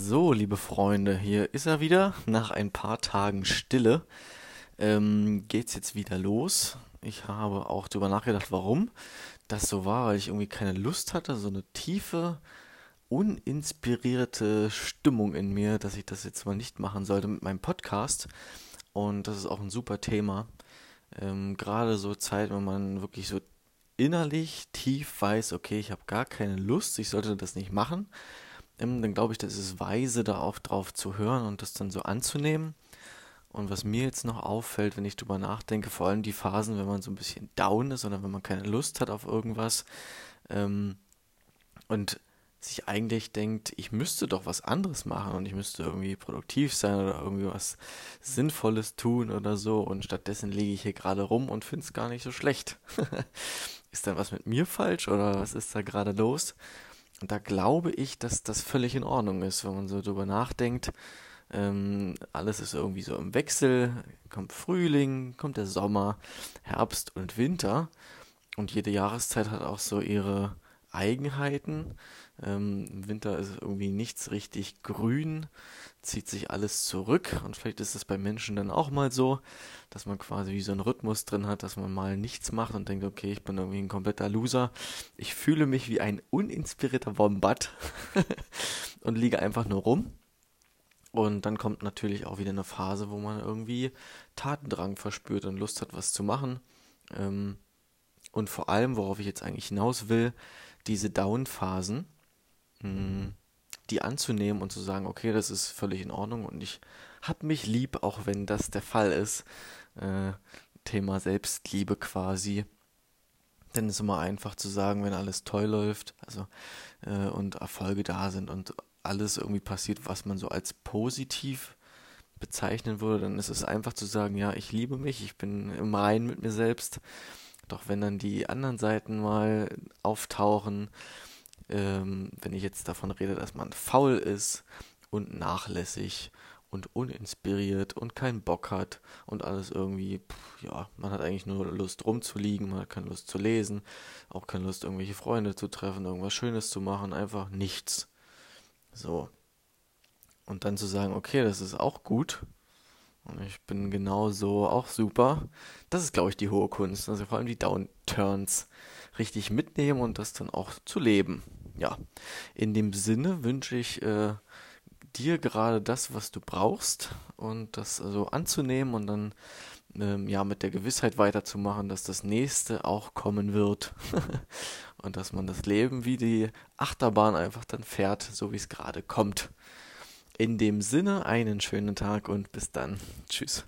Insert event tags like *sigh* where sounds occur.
So, liebe Freunde, hier ist er wieder. Nach ein paar Tagen Stille ähm, geht's jetzt wieder los. Ich habe auch darüber nachgedacht, warum das so war, weil ich irgendwie keine Lust hatte, so eine tiefe, uninspirierte Stimmung in mir, dass ich das jetzt mal nicht machen sollte mit meinem Podcast. Und das ist auch ein super Thema. Ähm, Gerade so Zeit, wenn man wirklich so innerlich tief weiß, okay, ich habe gar keine Lust, ich sollte das nicht machen dann glaube ich, das ist weise, da auch drauf zu hören und das dann so anzunehmen. Und was mir jetzt noch auffällt, wenn ich drüber nachdenke, vor allem die Phasen, wenn man so ein bisschen down ist oder wenn man keine Lust hat auf irgendwas ähm, und sich eigentlich denkt, ich müsste doch was anderes machen und ich müsste irgendwie produktiv sein oder irgendwie was Sinnvolles tun oder so und stattdessen liege ich hier gerade rum und finde es gar nicht so schlecht. *laughs* ist dann was mit mir falsch oder was ist da gerade los? Und da glaube ich, dass das völlig in Ordnung ist, wenn man so drüber nachdenkt. Ähm, alles ist irgendwie so im Wechsel. Kommt Frühling, kommt der Sommer, Herbst und Winter. Und jede Jahreszeit hat auch so ihre Eigenheiten. Ähm, Im Winter ist irgendwie nichts richtig grün, zieht sich alles zurück und vielleicht ist es bei Menschen dann auch mal so, dass man quasi wie so einen Rhythmus drin hat, dass man mal nichts macht und denkt, okay, ich bin irgendwie ein kompletter Loser. Ich fühle mich wie ein uninspirierter Wombat *laughs* und liege einfach nur rum. Und dann kommt natürlich auch wieder eine Phase, wo man irgendwie Tatendrang verspürt und Lust hat, was zu machen. Ähm, und vor allem, worauf ich jetzt eigentlich hinaus will, diese Down-Phasen, hm, die anzunehmen und zu sagen, okay, das ist völlig in Ordnung und ich hab mich lieb, auch wenn das der Fall ist. Äh, Thema Selbstliebe quasi. Denn es ist immer einfach zu sagen, wenn alles toll läuft, also äh, und Erfolge da sind und alles irgendwie passiert, was man so als positiv bezeichnen würde, dann ist es einfach zu sagen, ja, ich liebe mich, ich bin im Reinen mit mir selbst. Doch wenn dann die anderen Seiten mal auftauchen, ähm, wenn ich jetzt davon rede, dass man faul ist und nachlässig und uninspiriert und keinen Bock hat und alles irgendwie, pff, ja, man hat eigentlich nur Lust rumzuliegen, man hat keine Lust zu lesen, auch keine Lust, irgendwelche Freunde zu treffen, irgendwas Schönes zu machen, einfach nichts. So. Und dann zu sagen, okay, das ist auch gut. Ich bin genauso auch super. Das ist, glaube ich, die hohe Kunst. Also vor allem die Downturns richtig mitnehmen und das dann auch zu leben. Ja, in dem Sinne wünsche ich äh, dir gerade das, was du brauchst und das so also anzunehmen und dann ähm, ja mit der Gewissheit weiterzumachen, dass das nächste auch kommen wird *laughs* und dass man das Leben wie die Achterbahn einfach dann fährt, so wie es gerade kommt. In dem Sinne einen schönen Tag und bis dann. Tschüss.